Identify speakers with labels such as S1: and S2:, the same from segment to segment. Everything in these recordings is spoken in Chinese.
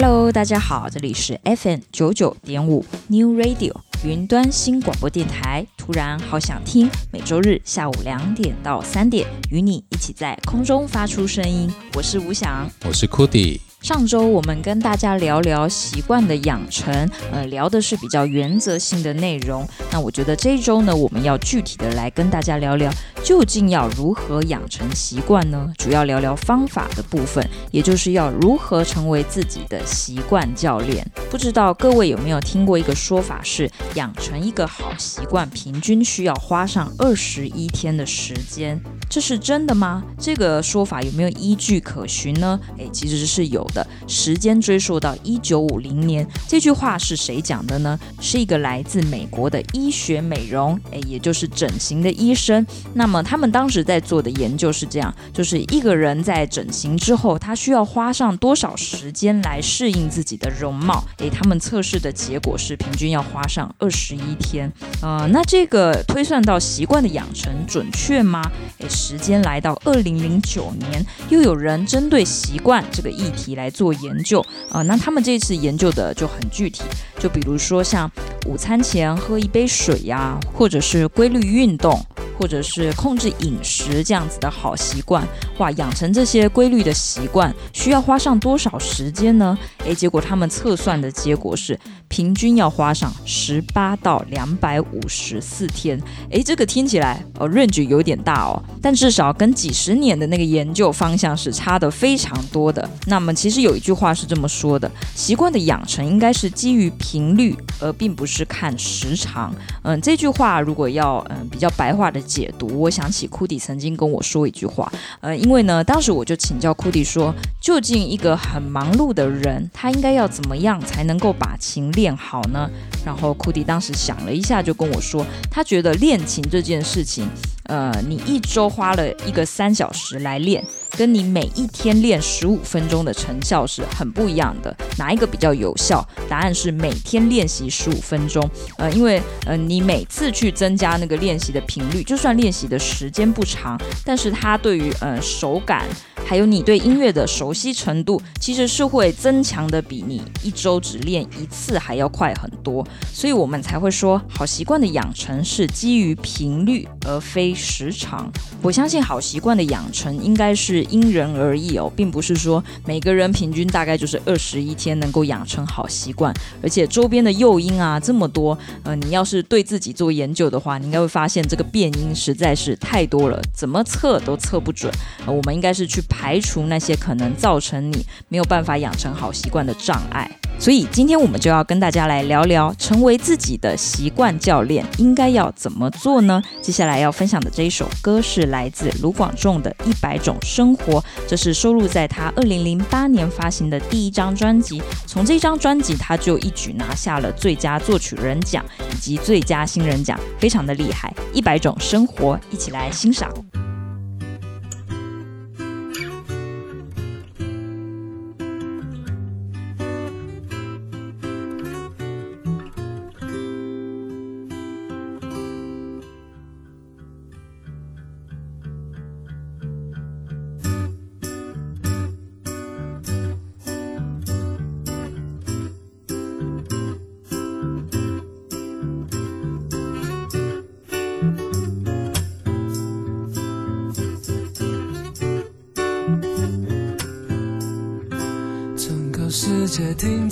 S1: Hello，大家好，这里是 FM 九九点五 New Radio 云端新广播电台。突然好想听，每周日下午两点到三点，与你一起在空中发出声音。我是吴翔，
S2: 我是 Cody。
S1: 上周我们跟大家聊聊习惯的养成，呃，聊的是比较原则性的内容。那我觉得这一周呢，我们要具体的来跟大家聊聊，究竟要如何养成习惯呢？主要聊聊方法的部分，也就是要如何成为自己的习惯教练。不知道各位有没有听过一个说法是，养成一个好习惯，平均需要花上二十一天的时间。这是真的吗？这个说法有没有依据可循呢？诶，其实是有的。时间追溯到一九五零年，这句话是谁讲的呢？是一个来自美国的医学美容，诶，也就是整形的医生。那么他们当时在做的研究是这样：就是一个人在整形之后，他需要花上多少时间来适应自己的容貌？诶，他们测试的结果是平均要花上二十一天。呃，那这个推算到习惯的养成准确吗？诶。时间来到二零零九年，又有人针对习惯这个议题来做研究啊、那他们这次研究的就很具体，就比如说像午餐前喝一杯水呀、或者是规律运动。或者是控制饮食这样子的好习惯，哇，养成这些规律的习惯需要花上多少时间呢？诶，结果他们测算的结果是平均要花上十八到两百五十四天。诶，这个听起来哦，range 有点大哦，但至少跟几十年的那个研究方向是差得非常多的。那么其实有一句话是这么说的：习惯的养成应该是基于频率，而并不是看时长。嗯，这句话如果要嗯比较白话的。解读，我想起库迪曾经跟我说一句话，呃，因为呢，当时我就请教库迪说，究竟一个很忙碌的人，他应该要怎么样才能够把琴练好呢？然后库迪当时想了一下，就跟我说，他觉得练琴这件事情。呃，你一周花了一个三小时来练，跟你每一天练十五分钟的成效是很不一样的。哪一个比较有效？答案是每天练习十五分钟。呃，因为呃，你每次去增加那个练习的频率，就算练习的时间不长，但是它对于呃手感。还有你对音乐的熟悉程度，其实是会增强的，比你一周只练一次还要快很多。所以我们才会说，好习惯的养成是基于频率而非时长。我相信好习惯的养成应该是因人而异哦，并不是说每个人平均大概就是二十一天能够养成好习惯。而且周边的诱因啊这么多，呃，你要是对自己做研究的话，你应该会发现这个变因实在是太多了，怎么测都测不准。我们应该是去。排除那些可能造成你没有办法养成好习惯的障碍，所以今天我们就要跟大家来聊聊，成为自己的习惯教练应该要怎么做呢？接下来要分享的这一首歌是来自卢广仲的《一百种生活》，这是收录在他二零零八年发行的第一张专辑。从这张专辑，他就一举拿下了最佳作曲人奖以及最佳新人奖，非常的厉害。《一百种生活》，一起来欣
S3: 赏。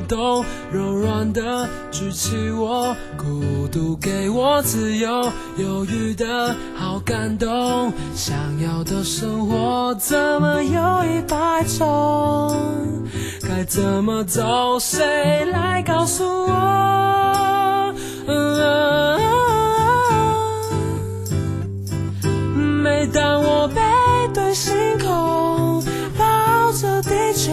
S3: 整个海让摆动，柔软的举起我，孤独给我自由，犹豫的好感动。想要的生活怎么有一百种？该怎么走？谁来告诉我？每当我背对星空，抱着地球。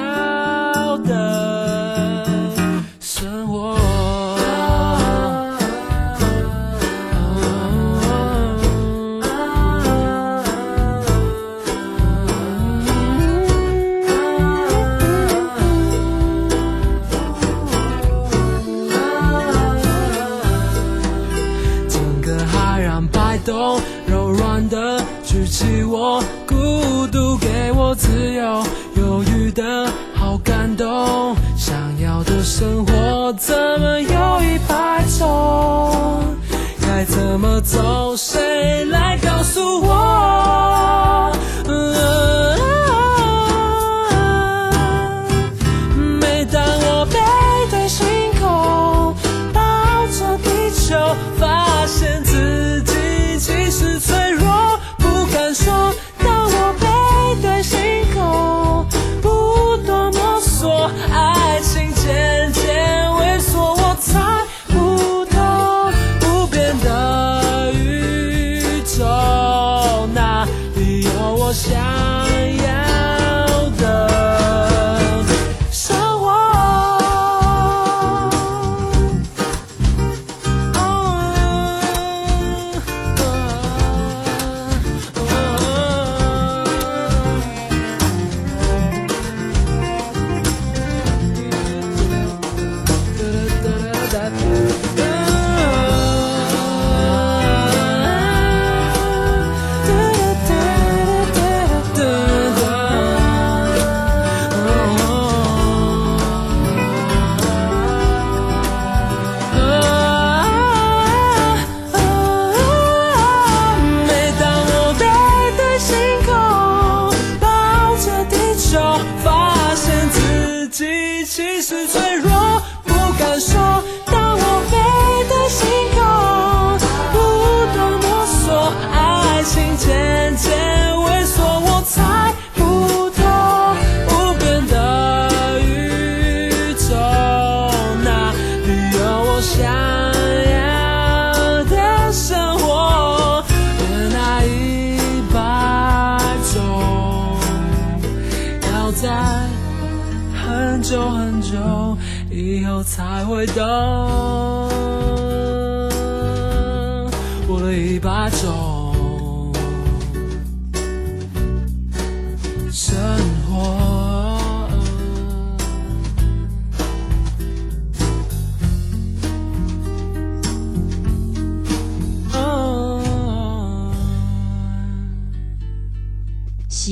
S3: 生活怎么有一百种？该怎么走？谁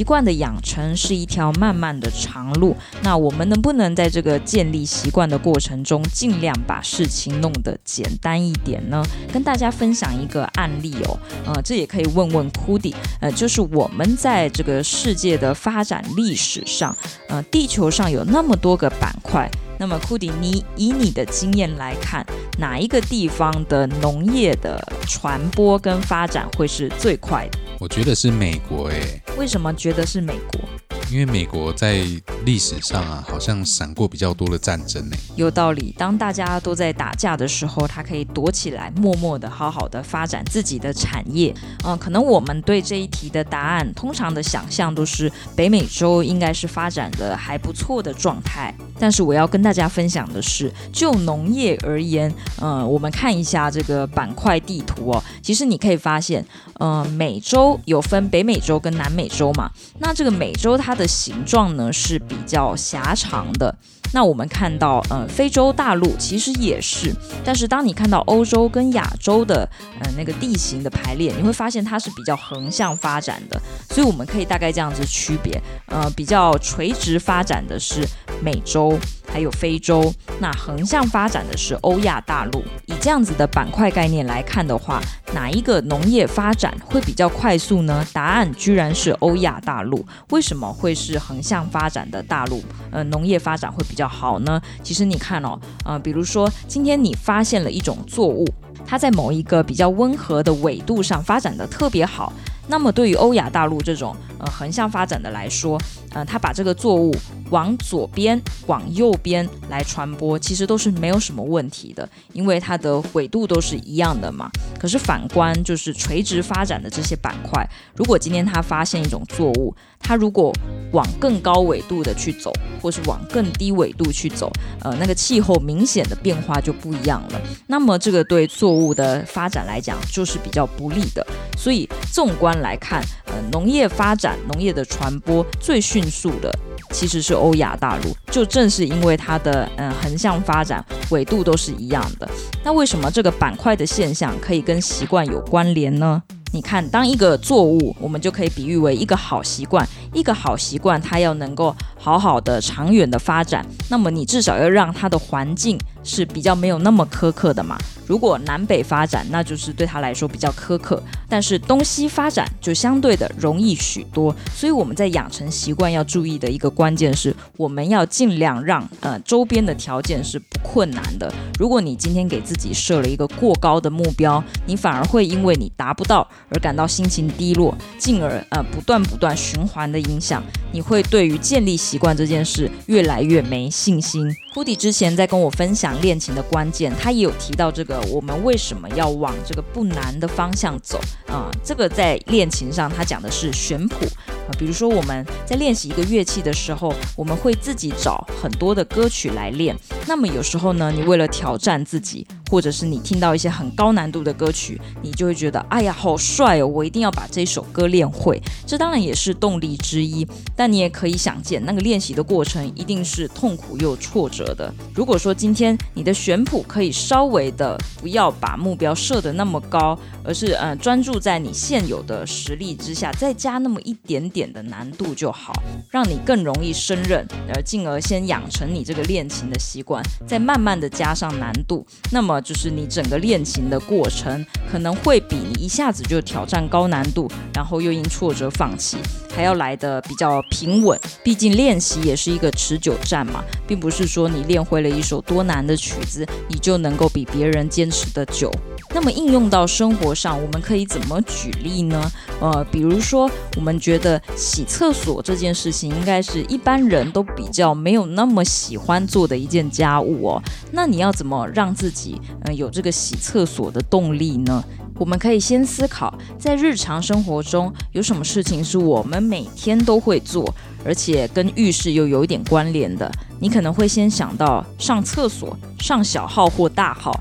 S3: 惯的
S1: 养成是一条漫漫的长路，那我们能不能在这个建立习惯的过程中，尽量把事情弄得简单一点呢？跟大家分享一个案例哦，呃，这也可以问问 Cudi，呃，就是我们在这个世界的发展历史上，呃，地球上有那么多个板块。那么库迪你以你的经验来看，哪一个地方的农业的传播跟发展会是最快的？
S2: 我觉得是美国诶。
S1: 为什么觉得是美国？
S2: 因为美国在历史上啊，好像闪过比较多的战争呢。
S1: 有道理，当大家都在打架的时候，他可以躲起来，默默的好好的发展自己的产业。嗯，可能我们对这一题的答案，通常的想象都是北美洲应该是发展的还不错的状态。但是我要跟大家分享的是，就农业而言，嗯，我们看一下这个板块地图哦。其实你可以发现，嗯，美洲有分北美洲跟南美洲嘛。那这个美洲它的形状呢是比较狭长的。那我们看到，呃，非洲大陆其实也是。但是当你看到欧洲跟亚洲的，呃，那个地形的排列，你会发现它是比较横向发展的。所以我们可以大概这样子区别，呃，比较垂直发展的是美洲。还有非洲，那横向发展的是欧亚大陆。以这样子的板块概念来看的话，哪一个农业发展会比较快速呢？答案居然是欧亚大陆。为什么会是横向发展的大陆？呃，农业发展会比较比较好呢？其实你看哦，呃，比如说今天你发现了一种作物。它在某一个比较温和的纬度上发展的特别好。那么对于欧亚大陆这种呃横向发展的来说，呃，它把这个作物往左边、往右边来传播，其实都是没有什么问题的，因为它的纬度都是一样的嘛。可是反观就是垂直发展的这些板块，如果今天它发现一种作物，它如果往更高纬度的去走，或是往更低纬度去走，呃，那个气候明显的变化就不一样了。那么这个对作物的发展来讲就是比较不利的。所以纵观来看，呃，农业发展、农业的传播最迅速的其实是欧亚大陆，就正是因为它的嗯横向发展纬度都是一样的。那为什么这个板块的现象可以跟习惯有关联呢？你看，当一个作物，我们就可以比喻为一个好习惯。一个好习惯，它要能够好好的、长远的发展，那么你至少要让它的环境是比较没有那么苛刻的嘛。如果南北发展，那就是对他来说比较苛刻；但是东西发展就相对的容易许多。所以我们在养成习惯要注意的一个关键是，我们要尽量让呃周边的条件是不困难的。如果你今天给自己设了一个过高的目标，你反而会因为你达不到而感到心情低落，进而呃不断不断循环的影响，你会对于建立习惯这件事越来越没信心。库迪之前在跟我分享练琴的关键，他也有提到这个。我们为什么要往这个不难的方向走啊？这个在练琴上，他讲的是选谱啊。比如说我们在练习一个乐器的时候，我们会自己找很多的歌曲来练。那么有时候呢，你为了挑战自己，或者是你听到一些很高难度的歌曲，你就会觉得，哎呀，好帅哦！我一定要把这首歌练会。这当然也是动力之一，但你也可以想见，那个练习的过程一定是痛苦又挫折的。如果说今天你的选谱可以稍微的不要把目标设得那么高，而是呃专注在你现有的实力之下，再加那么一点点的难度就好，让你更容易胜任，而进而先养成你这个练琴的习惯，再慢慢的加上难度，那么就是你整个练琴的过程可能会比你一下子就挑战高难度，然后又因挫折放弃，还要来得比较平稳。毕竟练习也是一个持久战嘛，并不是说你练会了一首多难的曲子，你就能够比别人坚持得久。那么应用到生活上，我们可以怎么举例呢？呃，比如说，我们觉得洗厕所这件事情，应该是一般人都比较没有那么喜欢做的一件家务哦。那你要怎么让自己呃有这个洗厕所的动力呢？我们可以先思考，在日常生活中有什么事情是我们每天都会做，而且跟浴室又有一点关联的。你可能会先想到上厕所，上小号或大号。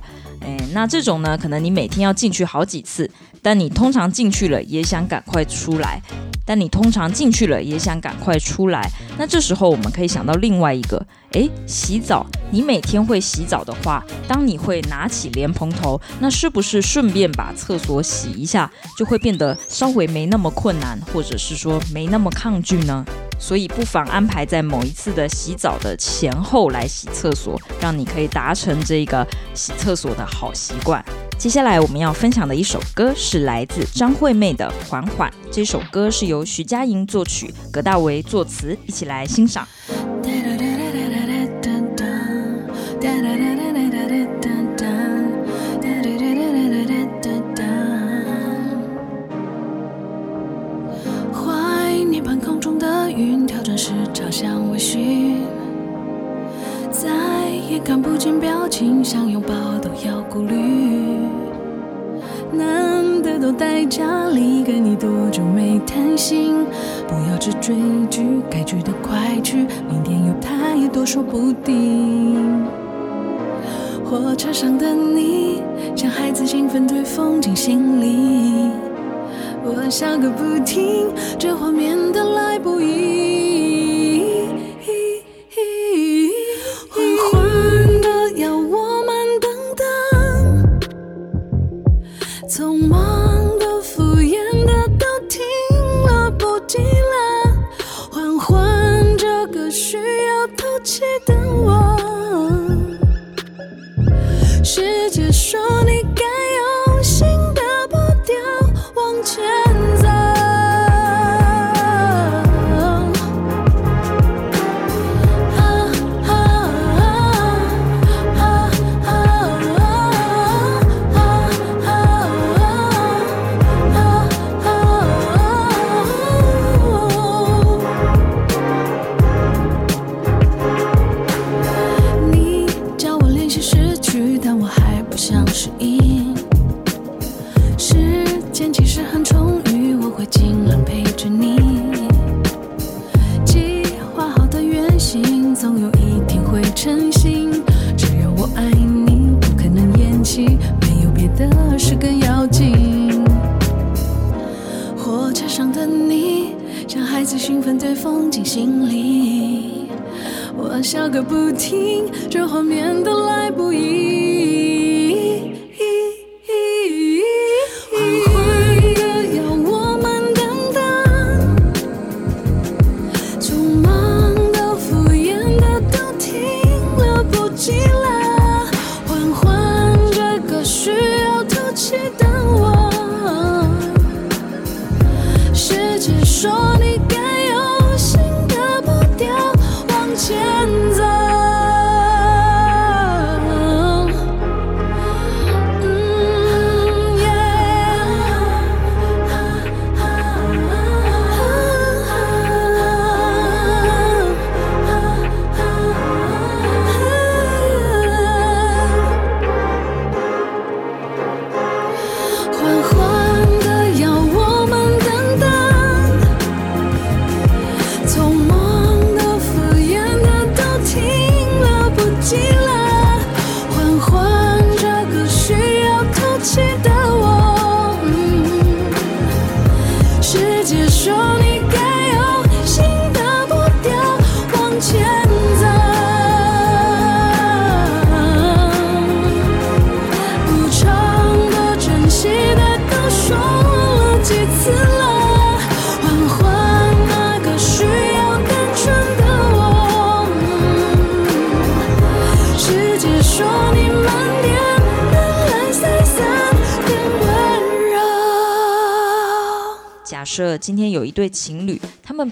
S1: 诶，那这种呢，可能你每天要进去好几次，但你通常进去了也想赶快出来，但你通常进去了也想赶快出来。那这时候我们可以想到另外一个，哎，洗澡。你每天会洗澡的话，当你会拿起莲蓬头，那是不是顺便把厕所洗一下，就会变得稍微没那么困难，或者是说没那么抗拒呢？所以不妨安排在某一次的洗澡的前后来洗厕所，让你可以达成这个洗厕所的好习惯。接下来我们要分享的一首歌是来自张惠妹的《缓缓》，这首歌是由徐佳莹作曲，葛大为作词，一起来欣赏。
S4: 看不见表情，想拥抱都要顾虑。难得都待家里，跟你多久没谈心？不要只追剧，该去的快去，明天有太多说不定。火车上的你，像孩子兴奋推风进行李，我笑个不停，这画面的来不易。兴奋对风景心里，我笑个不停，这画面都来不及。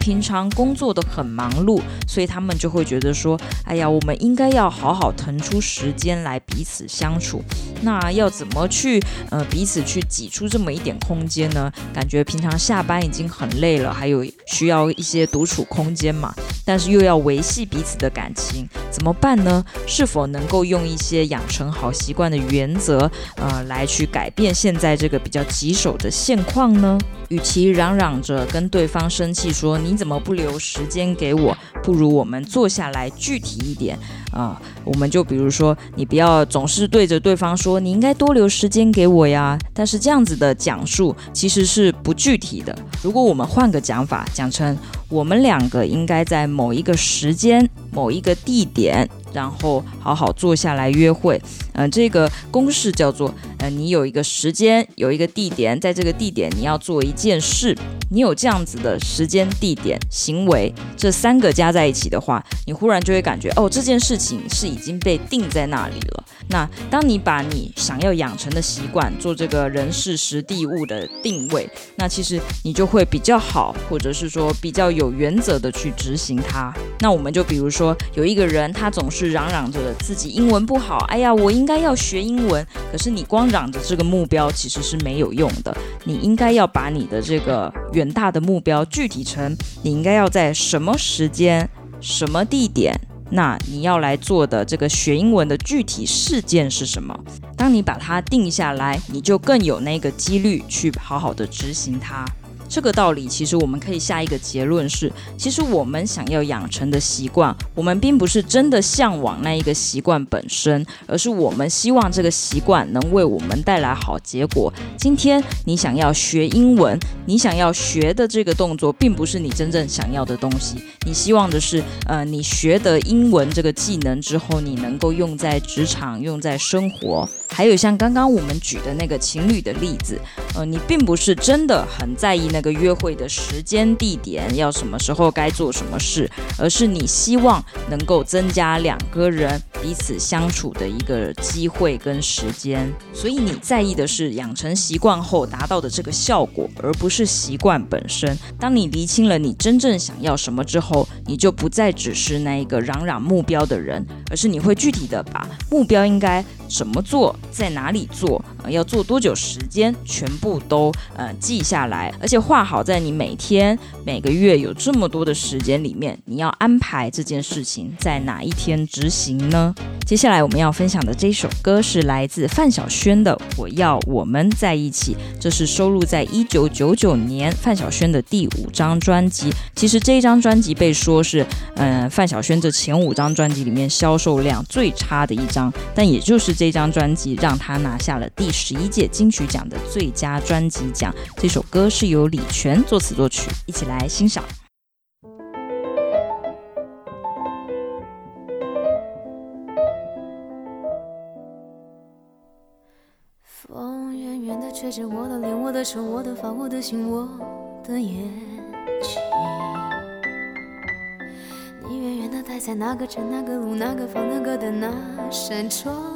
S1: 平常工作都很忙碌，所以他们就会觉得说：“哎呀，我们应该要好好腾出时间来彼此相处。那要怎么去呃彼此去挤出这么一点空间呢？感觉平常下班已经很累了，还有需要一些独处空间嘛。但是又要维系彼此的感情，怎么办呢？是否能够用一些养成好习惯的原则，呃，来去改变现在这个比较棘手的现况呢？与其嚷嚷着跟对方生气说你怎么不留时间给我，不如我们坐下来具体一点啊、我们就比如说，你不要总是对着对方说你应该多留时间给我呀。但是这样子的讲述其实是不具体的。如果我们换个讲法，讲成我们两个应该在某一个时间、某一个地点。然后好好坐下来约会，呃，这个公式叫做，呃，你有一个时间，有一个地点，在这个地点你要做一件事，你有这样子的时间、地点、行为，这三个加在一起的话，你忽然就会感觉，哦，这件事情是已经被定在那里了。那当你把你想要养成的习惯做这个人事时地物的定位，那其实你就会比较好，或者是说比较有原则的去执行它。那我们就比如说有一个人，他总是嚷嚷着自己英文不好，哎呀，我应该要学英文。可是你光嚷着这个目标其实是没有用的，你应该要把你的这个远大的目标具体成你应该要在什么时间、什么地点。那你要来做的这个学英文的具体事件是什么？当你把它定下来，你就更有那个几率去好好的执行它。这个道理，其实我们可以下一个结论是：其实我们想要养成的习惯，我们并不是真的向往那一个习惯本身，而是我们希望这个习惯能为我们带来好结果。今天你想要学英文，你想要学的这个动作，并不是你真正想要的东西。你希望的是，呃，你学的英文这个技能之后，你能够用在职场，用在生活。还有像刚刚我们举的那个情侣的例子，呃，你并不是真的很在意那个约会的时间地点，要什么时候该做什么事，而是你希望能够增加两个人彼此相处的一个机会跟时间。所以你在意的是养成习惯后达到的这个效果，而不是习惯本身。当你厘清了你真正想要什么之后，你就不再只是那一个嚷嚷目标的人，而是你会具体的把目标应该怎么做。在哪里做，呃，要做多久时间，全部都呃记下来，而且画好在你每天、每个月有这么多的时间里面，你要安排这件事情在哪一天执行呢？接下来我们要分享的这首歌是来自范晓萱的《我要我们在一起》，这是收录在一九九九年范晓萱的第五张专辑。其实这一张专辑被说是，嗯、范晓萱这前五张专辑里面销售量最差的一张，但也就是这张专辑让他拿下了第十一届金曲奖的最佳专辑奖。这首歌是由李泉作词作曲，一起来欣赏。
S5: 风远远的吹着我的脸，我的手，我的发，我的心，我的眼睛。你远远的待在那个城、那个路、那个房、那个的那扇窗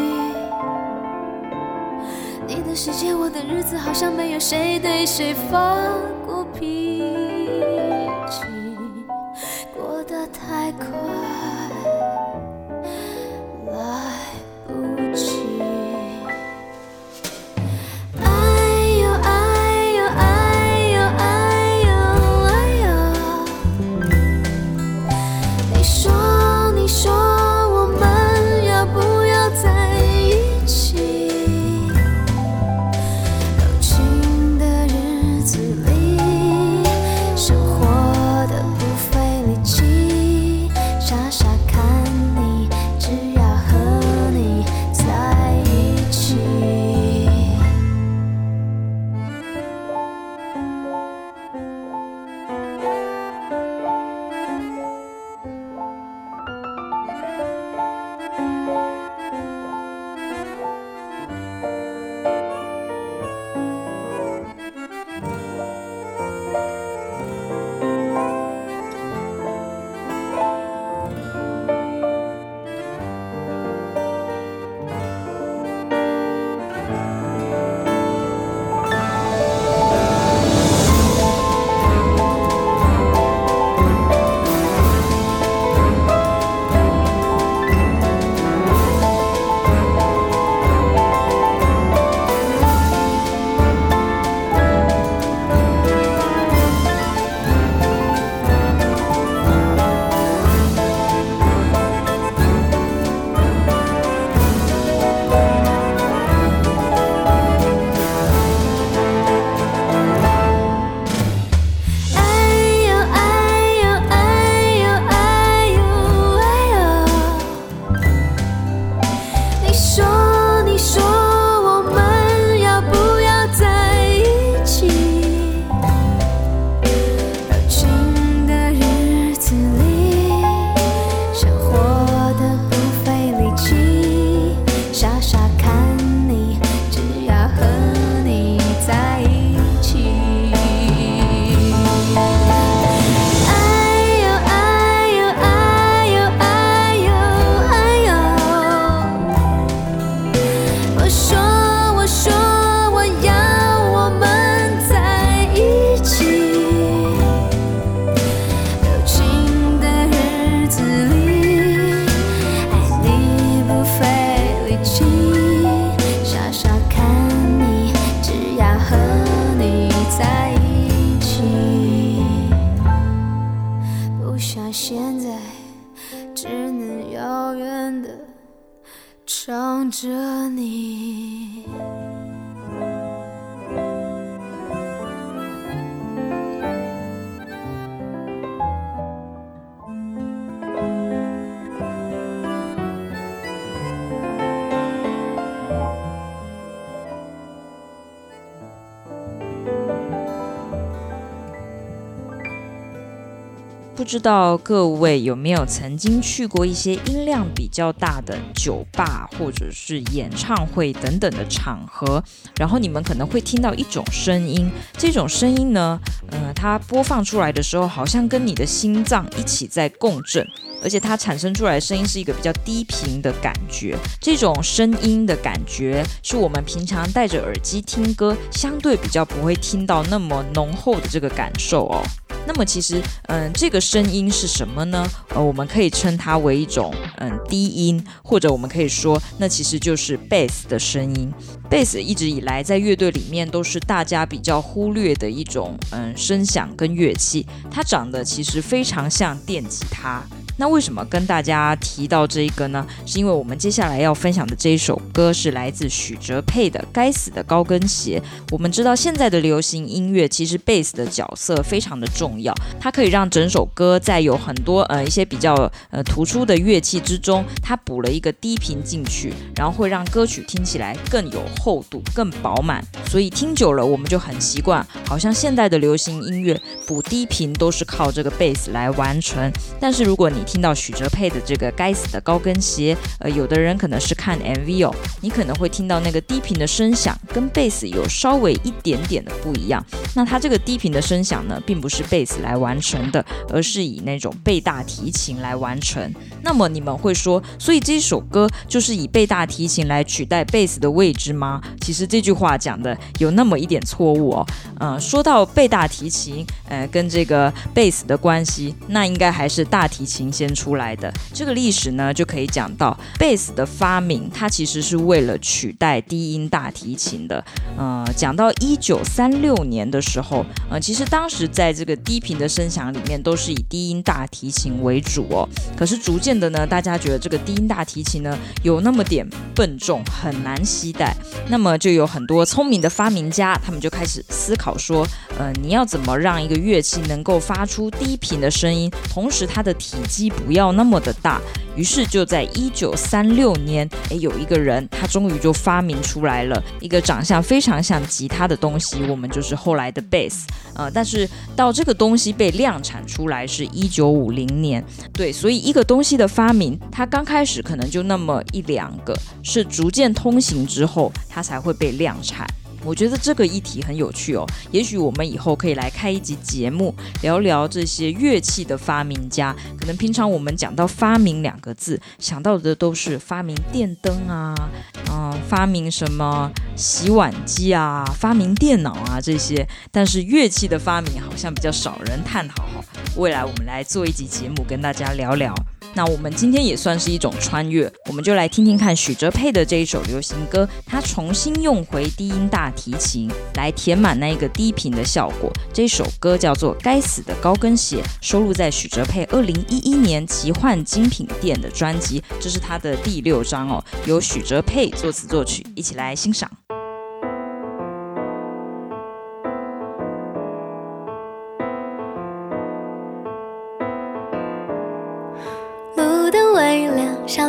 S5: 的世界，我的日子，好像没有谁对谁发过脾气，想着你。
S1: 不知道各位有没有曾经去过一些音量比较大的酒吧，或者是演唱会等等的场合，然后你们可能会听到一种声音，这种声音呢，呃，它播放出来的时候，好像跟你的心脏一起在共振，而且它产生出来的声音是一个比较低频的感觉，这种声音的感觉是我们平常戴着耳机听歌，相对比较不会听到那么浓厚的这个感受哦。那么其实，嗯，这个声音是什么呢？呃，我们可以称它为一种嗯低音，或者我们可以说，那其实就是贝斯的声音。贝斯一直以来在乐队里面都是大家比较忽略的一种嗯声响跟乐器，它长得其实非常像电吉他。那为什么跟大家提到这一个呢？是因为我们接下来要分享的这一首歌是来自许哲佩的《该死的高跟鞋》。我们知道现在的流行音乐其实贝斯的角色非常的重要，它可以让整首歌在有很多呃一些比较呃突出的乐器之中，它补了一个低频进去，然后会让歌曲听起来更有厚度、更饱满。所以听久了我们就很习惯，好像现在的流行音乐补低频都是靠这个贝斯来完成。但是如果你听到许哲佩的这个该死的高跟鞋，呃，有的人可能是看 MV 哦，你可能会听到那个低频的声响跟贝斯有稍微一点点的不一样。那它这个低频的声响呢，并不是贝斯来完成的，而是以那种贝大提琴来完成。那么你们会说，所以这首歌就是以贝大提琴来取代贝斯的位置吗？其实这句话讲的有那么一点错误哦。嗯、说到贝大提琴，呃，跟这个贝斯的关系，那应该还是大提琴。先出来的这个历史呢，就可以讲到贝斯的发明，它其实是为了取代低音大提琴的。呃，讲到一九三六年的时候，呃，其实当时在这个低频的声响里面，都是以低音大提琴为主哦。可是逐渐的呢，大家觉得这个低音大提琴呢，有那么点笨重，很难携带。那么就有很多聪明的发明家，他们就开始思考说，呃，你要怎么让一个乐器能够发出低频的声音，同时它的体积不要那么的大，于是就在一九三六年，诶，有一个人他终于就发明出来了一个长相非常像吉他的东西，我们就是后来的贝斯。呃，但是到这个东西被量产出来是一九五零年，对，所以一个东西的发明，它刚开始可能就那么一两个，是逐渐通行之后，它才会被量产。我觉得这个议题很有趣哦，也许我们以后可以来开一集节目，聊聊这些乐器的发明家。可能平常我们讲到发明两个字，想到的都是发明电灯啊，嗯，发明什么洗碗机啊，发明电脑啊这些，但是乐器的发明好像比较少人探讨哈。未来我们来做一集节目，跟大家聊聊。那我们今天也算是一种穿越，我们就来听听看许哲佩的这一首流行歌，他重新用回低音大提琴来填满那一个低频的效果。这首歌叫做《该死的高跟鞋》，收录在许哲佩二零一一年奇幻精品店的专辑，这是他的第六张哦，由许哲佩作词作曲，一起来欣
S5: 赏。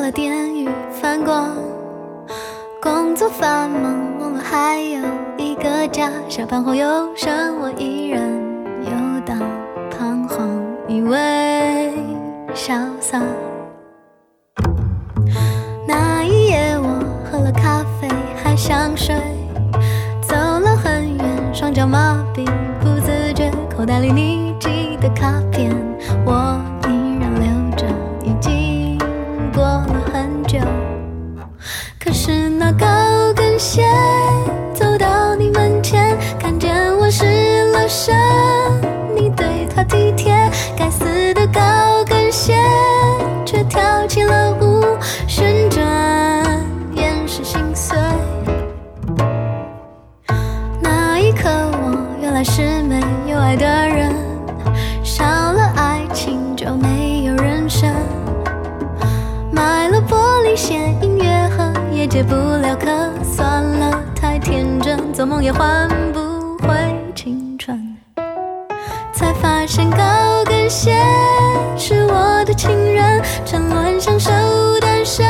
S5: 了电与反光，工作繁忙，忘了还有一个家。下班后有剩，我依然游荡彷徨，以为潇洒。那一夜我喝了咖啡，还想睡，走了很远，双脚麻痹，不自觉，口袋里你可是那高跟鞋。解不了渴，算了，太天真，做梦也换不回青春。才发现高跟鞋是我的情人，沉沦享受单身，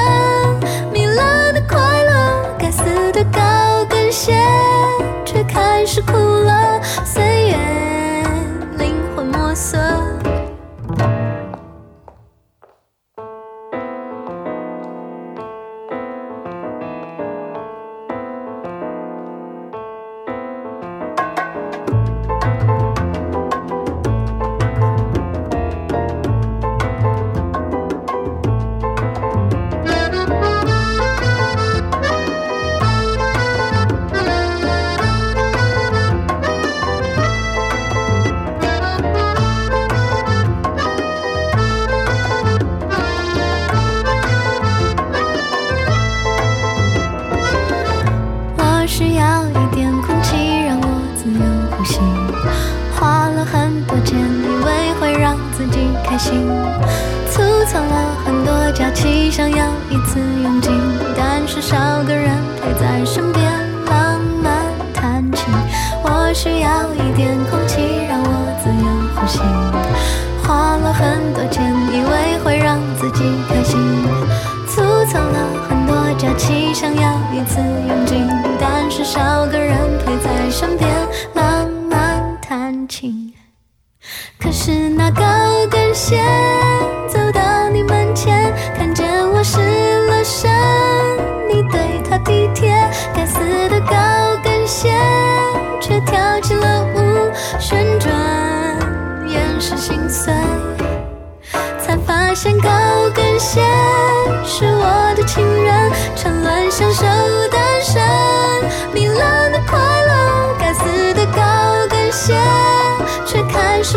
S5: 糜烂的快乐，该死的高跟鞋，却开始哭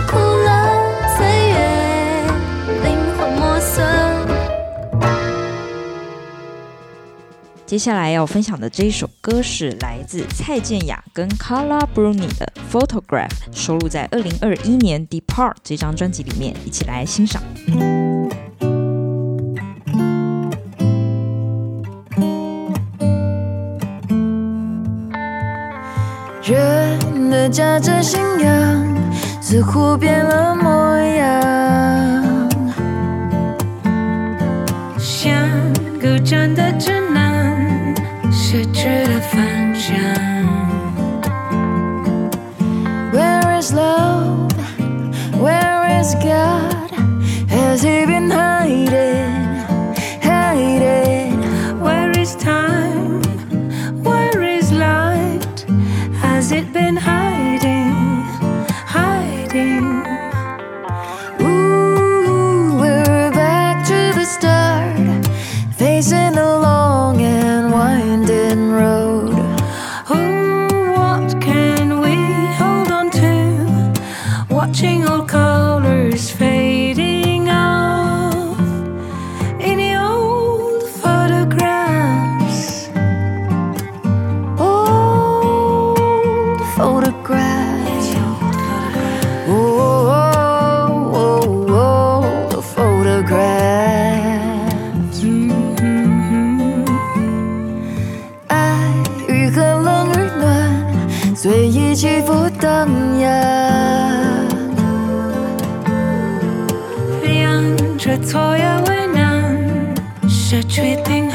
S5: 哭了，岁月灵魂磨损。
S1: 接下来要分享的这一首歌是来自蔡健雅跟 Carla Bruni 的《Photograph》，收录在二零二一年《Depart》这张专辑里面，一起来欣赏。
S6: 人的价值信仰似乎变了模样，像孤单的指南，失去了方向。Where is love? Where is God? Has he been? 随意起伏荡漾。两者左右为难，失去平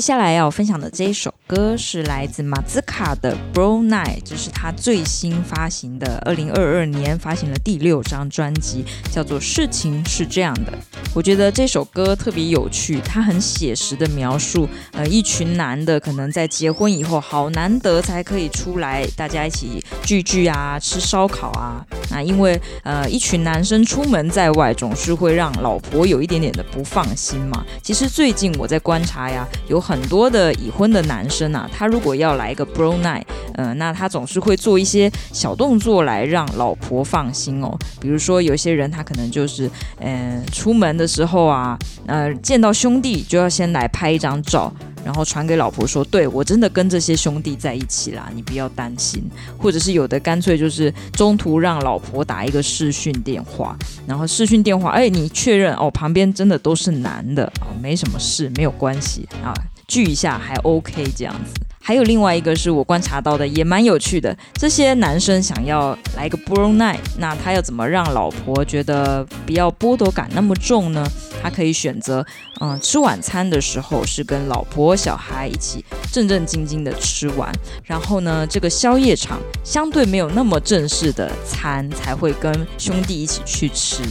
S1: 接下来要分享的这一首歌是来自马兹卡的《Brown Night》，这是他最新发行的，二零二二年发行了第六张专辑，叫做《事情是这样的》。我觉得这首歌特别有趣，它很写实的描述，呃，一群男的可能在结婚以后，好难得才可以出来，大家一起聚聚啊，吃烧烤啊。那因为呃，一群男生出门在外，总是会让老婆有一点点的不放心嘛。其实最近我在观察呀，有很多的已婚的男生啊，他如果要来一个 bro night，呃，那他总是会做一些小动作来让老婆放心哦。比如说有些人他可能就是，呃，出门的时候啊，呃，见到兄弟就要先来拍一张照。然后传给老婆说：“对，我真的跟这些兄弟在一起啦，你不要担心。”或者是有的干脆就是中途让老婆打一个视讯电话，然后视讯电话，哎，你确认哦，旁边真的都是男的哦，没什么事，没有关系啊，聚一下还 OK 这样子。还有另外一个是我观察到的，也蛮有趣的。这些男生想要来个 bro night，那他要怎么让老婆觉得不要剥夺感那么重呢？他可以选择，嗯，吃晚餐的时候是跟老婆小孩一起正正经经的吃完，然后呢，这个宵夜场相对没有那么正式的餐才会跟兄弟一起去吃。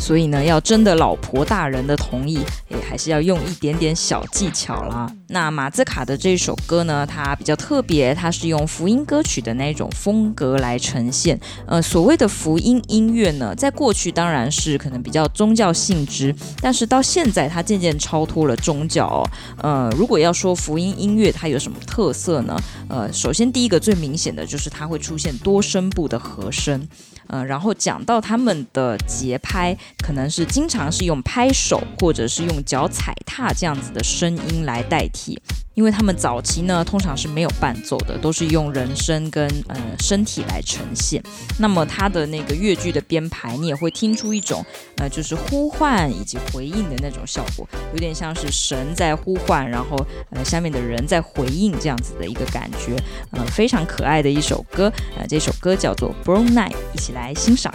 S1: 所以呢，要征得老婆大人的同意，也，还是要用一点点小技巧啦。那马兹卡的这首歌呢，它比较特别，它是用福音歌曲的那种风格来呈现。呃，所谓的福音音乐呢，在过去当然是可能比较宗教性质，但是到现在它渐渐超脱了宗教。呃，如果要说福音音乐它有什么特色呢？呃，首先第一个最明显的就是它会出现多声部的和声。呃，然后讲到他们的节拍，可能是经常是用拍手或者是用脚踩踏这样子的声音来代替。因为他们早期呢，通常是没有伴奏的，都是用人声跟呃身体来呈现。那么它的那个乐句的编排，你也会听出一种呃，就是呼唤以及回应的那种效果，有点像是神在呼唤，然后呃下面的人在回应这样子的一个感觉，呃，非常可爱的一首歌。呃，这首歌叫做《Brown Night》，一起来欣
S7: 赏。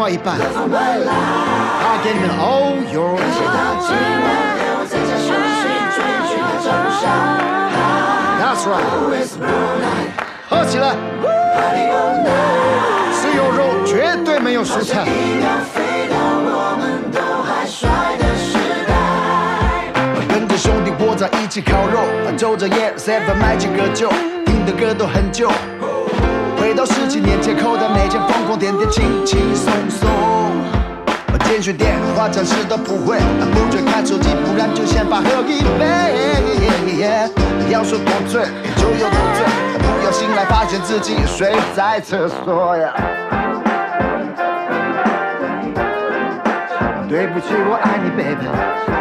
S7: 外一半，他给你们 all your That's right，喝起来，只有肉，绝对没有蔬菜。跟着兄弟窝在一起烤肉，抽着烟，seven 买几个酒，听的歌都很旧。回到十几年前，口袋每天疯狂点点，轻轻松松。简讯电话暂时都不会，不准看手机，不然就先发喝一杯。要说多醉就有多醉，不要醒来发现自己睡在厕所呀。对不起，我爱你，baby。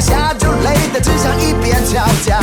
S7: 下就累得只想一边翘脚，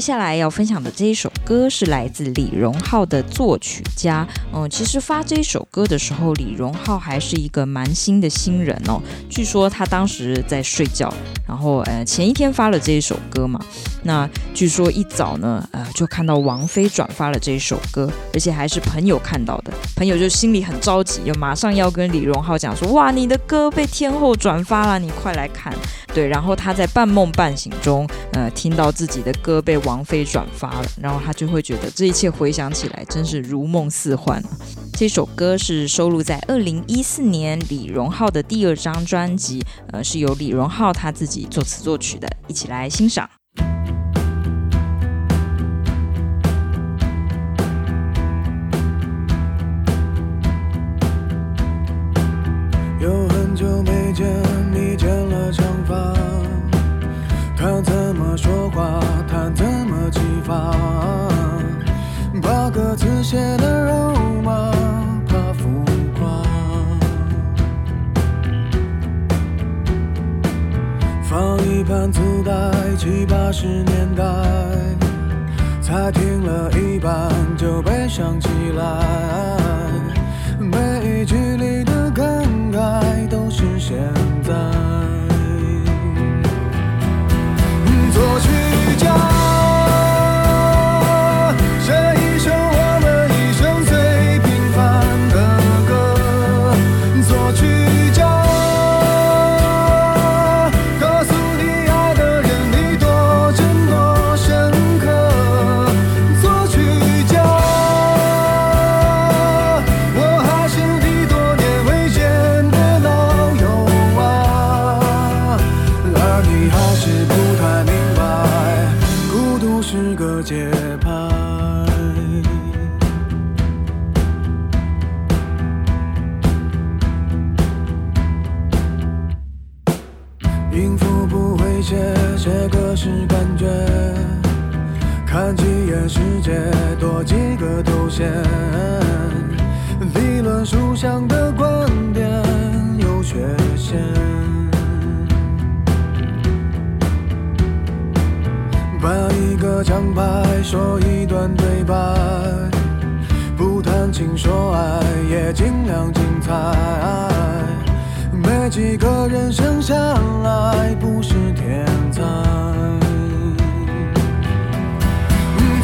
S1: 接下来要分享的这一首歌是来自李荣浩的作曲家。嗯，其实发这首歌的时候，李荣浩还是一个蛮新的新人哦。据说他当时在睡觉，然后呃前一天发了这一首歌嘛。那据说一早呢，呃，就看到王菲转发了这首歌，而且还是朋友看到的，朋友就心里很着急，就马上要跟李荣浩讲说：“哇，你的歌被天后转发了，你快来看。”对，然后他在半梦半醒中，呃，听到自己的歌被王菲转发了，然后他就会觉得这一切回想起来真是如梦似幻。这首歌是收录在二零一四年李荣浩的第二张专辑，呃，是由李荣浩他自己作词作曲的，一起来欣赏。
S8: 七八十年代，才听了一半就悲伤起来，每一句里的感慨都是现在。作曲家。看几眼世界，多几个头衔。理论书上的观点有缺陷，把一个奖牌说一段对白，不谈情说爱也尽量精彩。没几个人生下来不是天才。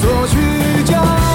S8: 何去将。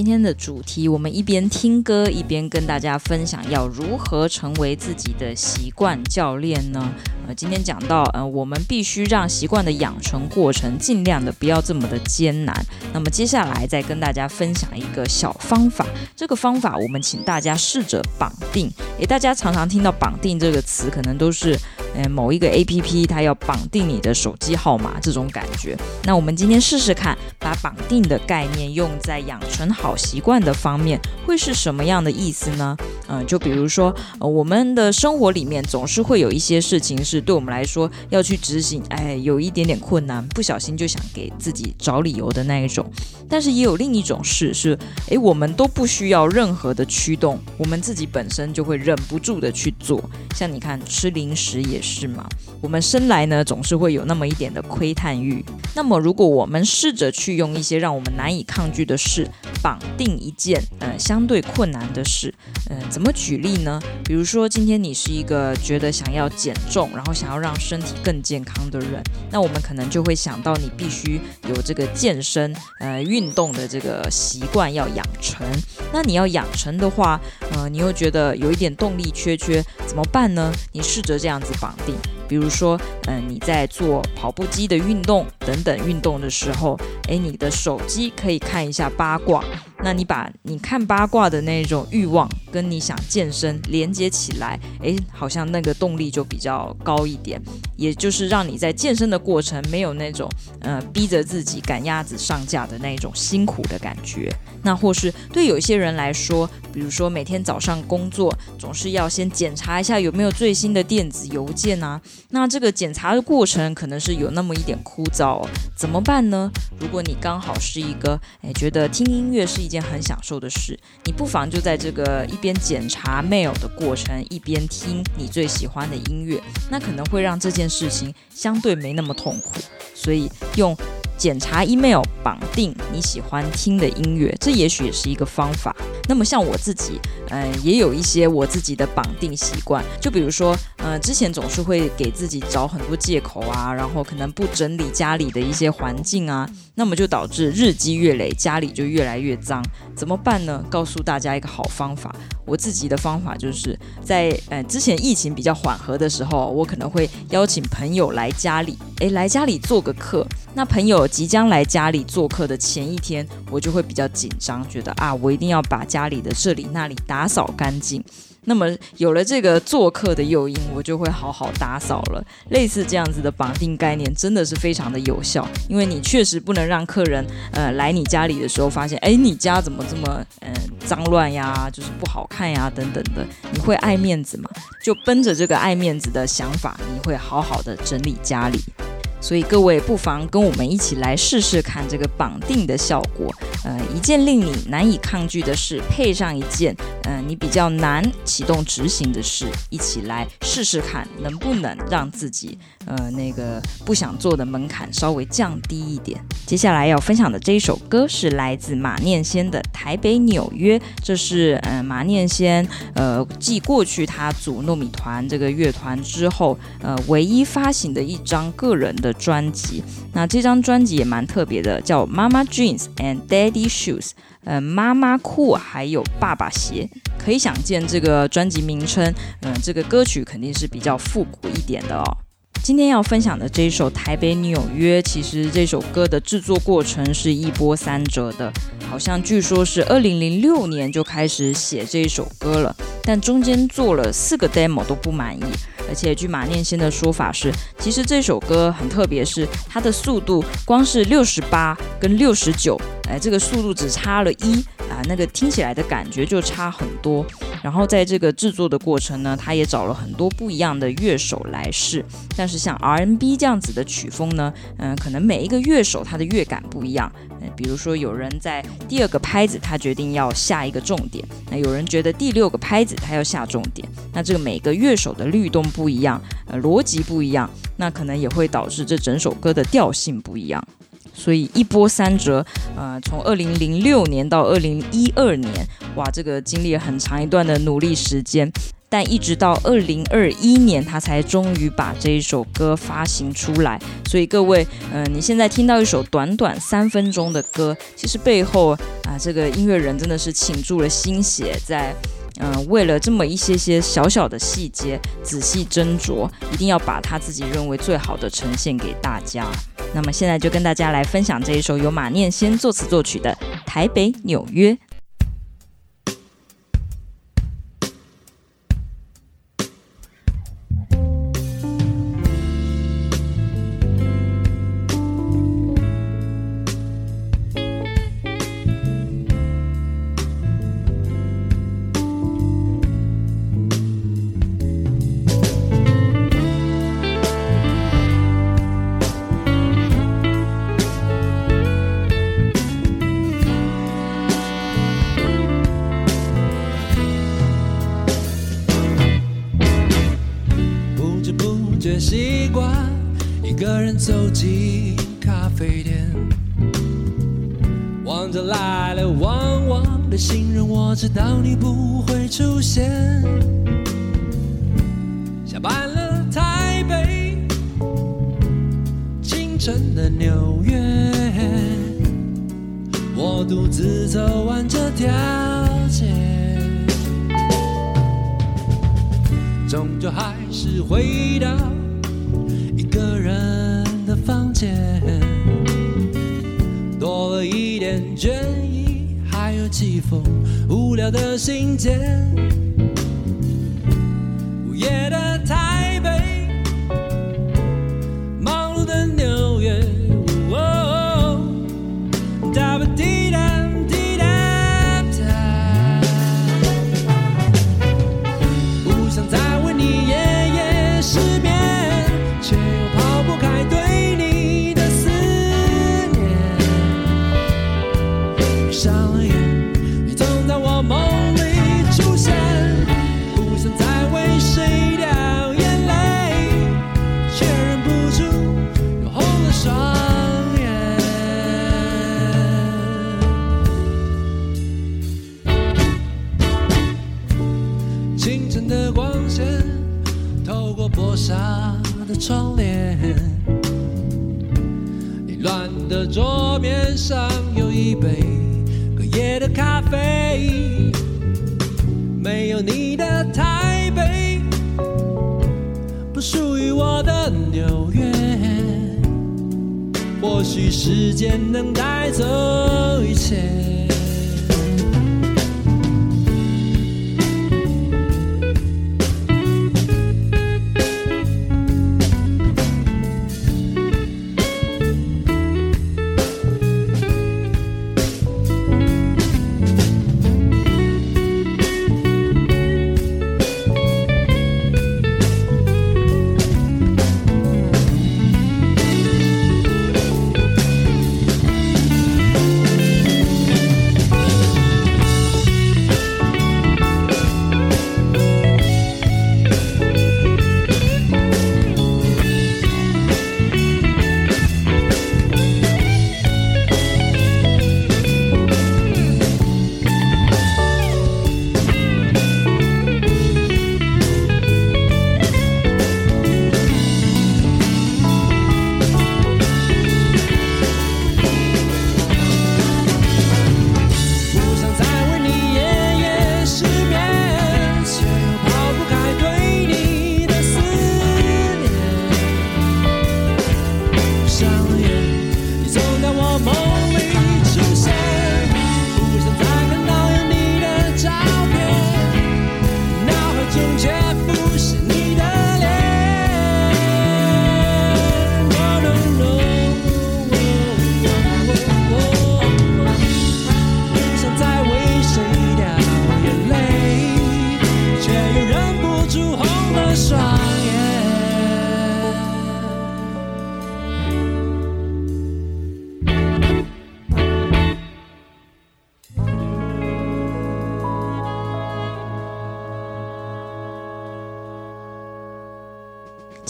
S1: 今天的主题，我们一边听歌一边跟大家分享，要如何成为自己的习惯教练呢？呃，今天讲到，呃，我们必须让习惯的养成过程尽量的不要这么的艰难。那么接下来再跟大家分享一个小方法，这个方法我们请大家试着绑定。诶，大家常常听到绑定这个词，可能都是。呃，某一个 APP 它要绑定你的手机号码这种感觉。那我们今天试试看，把绑定的概念用在养成好好习惯的方面，会是什么样的意思呢？嗯、就比如说，呃，我们的生活里面总是会有一些事情是对我们来说要去执行，哎，有一点点困难，不小心就想给自己找理由的那一种。但是也有另一种事是，哎，我们都不需要任何的驱动，我们自己本身就会忍不住的去做。像你看，吃零食也是嘛，我们生来呢总是会有那么一点的窥探欲。那么，如果我们试着去用一些让我们难以抗拒的事绑定一件，呃，相对困难的事，嗯、怎么举例呢？比如说，今天你是一个觉得想要减重，然后想要让身体更健康的人，那我们可能就会想到你必须有这个健身，呃，运动的这个习惯要养成。那你要养成的话，呃，你又觉得有一点动力缺缺，怎么办呢？你试着这样子绑定。比如说，嗯、你在做跑步机的运动等等运动的时候，诶，你的手机可以看一下八卦。那你把你看八卦的那种欲望跟你想健身连接起来，诶，好像那个动力就比较高一点。也就是让你在健身的过程没有那种呃逼着自己赶鸭子上架的那种辛苦的感觉。那或是对有些人来说，比如说每天早上工作总是要先检查一下有没有最新的电子邮件啊。那这个检查的过程可能是有那么一点枯燥哦，怎么办呢？如果你刚好是一个诶觉得听音乐是一件很享受的事，你不妨就在这个一边检查 mail 的过程，一边听你最喜欢的音乐，那可能会让这件事情相对没那么痛苦。所以用。检查 email 绑定你喜欢听的音乐，这也许也是一个方法。那么像我自己，嗯、也有一些我自己的绑定习惯。就比如说，嗯、之前总是会给自己找很多借口啊，然后可能不整理家里的一些环境啊，那么就导致日积月累，家里就越来越脏。怎么办呢？告诉大家一个好方法。我自己的方法就是在呃之前疫情比较缓和的时候，我可能会邀请朋友来家里，诶，来家里做个客。那朋友即将来家里做客的前一天，我就会比较紧张，觉得啊，我一定要把家里的这里那里打扫干净。那么有了这个做客的诱因，我就会好好打扫了。类似这样子的绑定概念，真的是非常的有效，因为你确实不能让客人呃来你家里的时候发现，哎，你家怎么这么嗯、脏乱呀，就是不好看呀等等的，你会爱面子嘛？就奔着这个爱面子的想法，你会好好的整理家里。所以各位不妨跟我们一起来试试看这个绑定的效果。呃，一件令你难以抗拒的事，配上一件呃你比较难启动执行的事，一起来试试看能不能让自己呃那个不想做的门槛稍微降低一点。接下来要分享的这一首歌是来自马念先的《台北纽约》，这是呃马念先呃继过去他组糯米团这个乐团之后呃唯一发行的一张个人的专辑，那这张专辑也蛮特别的，叫《妈妈 Jeans and Daddy Shoes》，呃，妈妈裤还有爸爸鞋，可以想见这个专辑名称，嗯、这个歌曲肯定是比较复古一点的哦。今天要分享的这一首《台北纽约》，其实这首歌的制作过程是一波三折的，好像据说是二零零六年就开始写这一首歌了，但中间做了四个 demo 都不满意。而且据马念先的说法是，其实这首歌很特别，是它的速度光是六十八跟六十九，哎，这个速度只差了一啊，那个听起来的感觉就差很多。然后在这个制作的过程呢，他也找了很多不一样的乐手来试。但是像 R N B 这样子的曲风呢，嗯，可能每一个乐手他的乐感不一样。嗯，比如说有人在第二个拍子他决定要下一个重点，那有人觉得第六个拍子他要下重点。那这个每个乐手的律动不一样，呃，逻辑不一样，那可能也会导致这整首歌的调性不一样。所以一波三折，呃，从二零零六年到二零一二年，哇，这个经历了很长一段的努力时间，但一直到二零二一年，他才终于把这一首歌发行出来。所以各位，嗯、你现在听到一首短短三分钟的歌，其实背后啊，这个音乐人真的是倾注了心血在。嗯、为了这么一些些小小的细节，仔细斟酌，一定要把他自己认为最好的呈现给大家。那么现在就跟大家来分享这一首由马念先作词作曲的《台北
S3: 纽约》。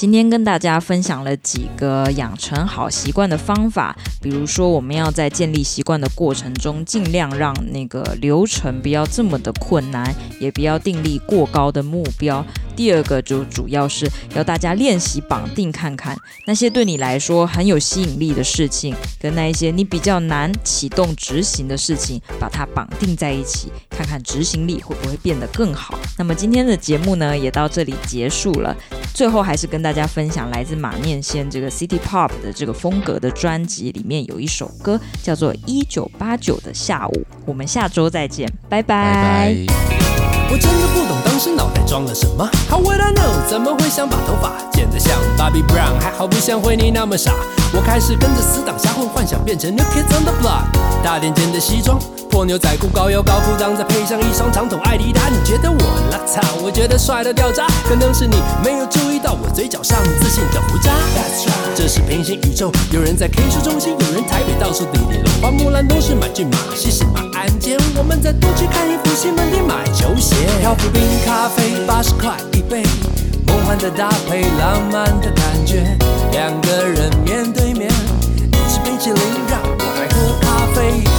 S1: 今天跟大家分享了几个养成好习惯的方法，比如说我们要在建立习惯的过程中，尽量让那个流程不要这么的困难，也不要定立过高的目标。第二个就主要是要大家练习绑定看看那些对你来说很有吸引力的事情，跟那一些你比较难启动执行的事情，把它绑定在一起，看看执行力会不会变得更好。那么今天的节目呢，也到这里结束了。最后还是跟大家分享来自马念先这个 City Pop 的这个风格的专辑里面有一首歌叫做《一九八九的下午》。我们下周再见，拜拜。
S3: 我真的不懂当时脑袋装了什么，How would I know？怎么会想把头发剪得像 Bobby Brown？还好不像惠妮那么傻。我开始跟着死党瞎混，幻想变成 New Kids on the Block。大垫肩的西装，破牛仔裤，高腰高裤裆，再配上一双长筒艾迪达。你觉得我邋遢？我觉得帅到掉渣。可能是你没有注意到我嘴角上自信的胡渣。That's right。这是平行宇宙，有人在 K 书中心，有人台北到处滴滴龙。花木兰东是买骏马，西是马鞍韉。我们再多去看一部西门町买球鞋。漂浮冰咖啡八十块一杯。梦幻的搭配，浪漫的感觉，两个人面对面，一起冰淇淋，让我来喝咖啡。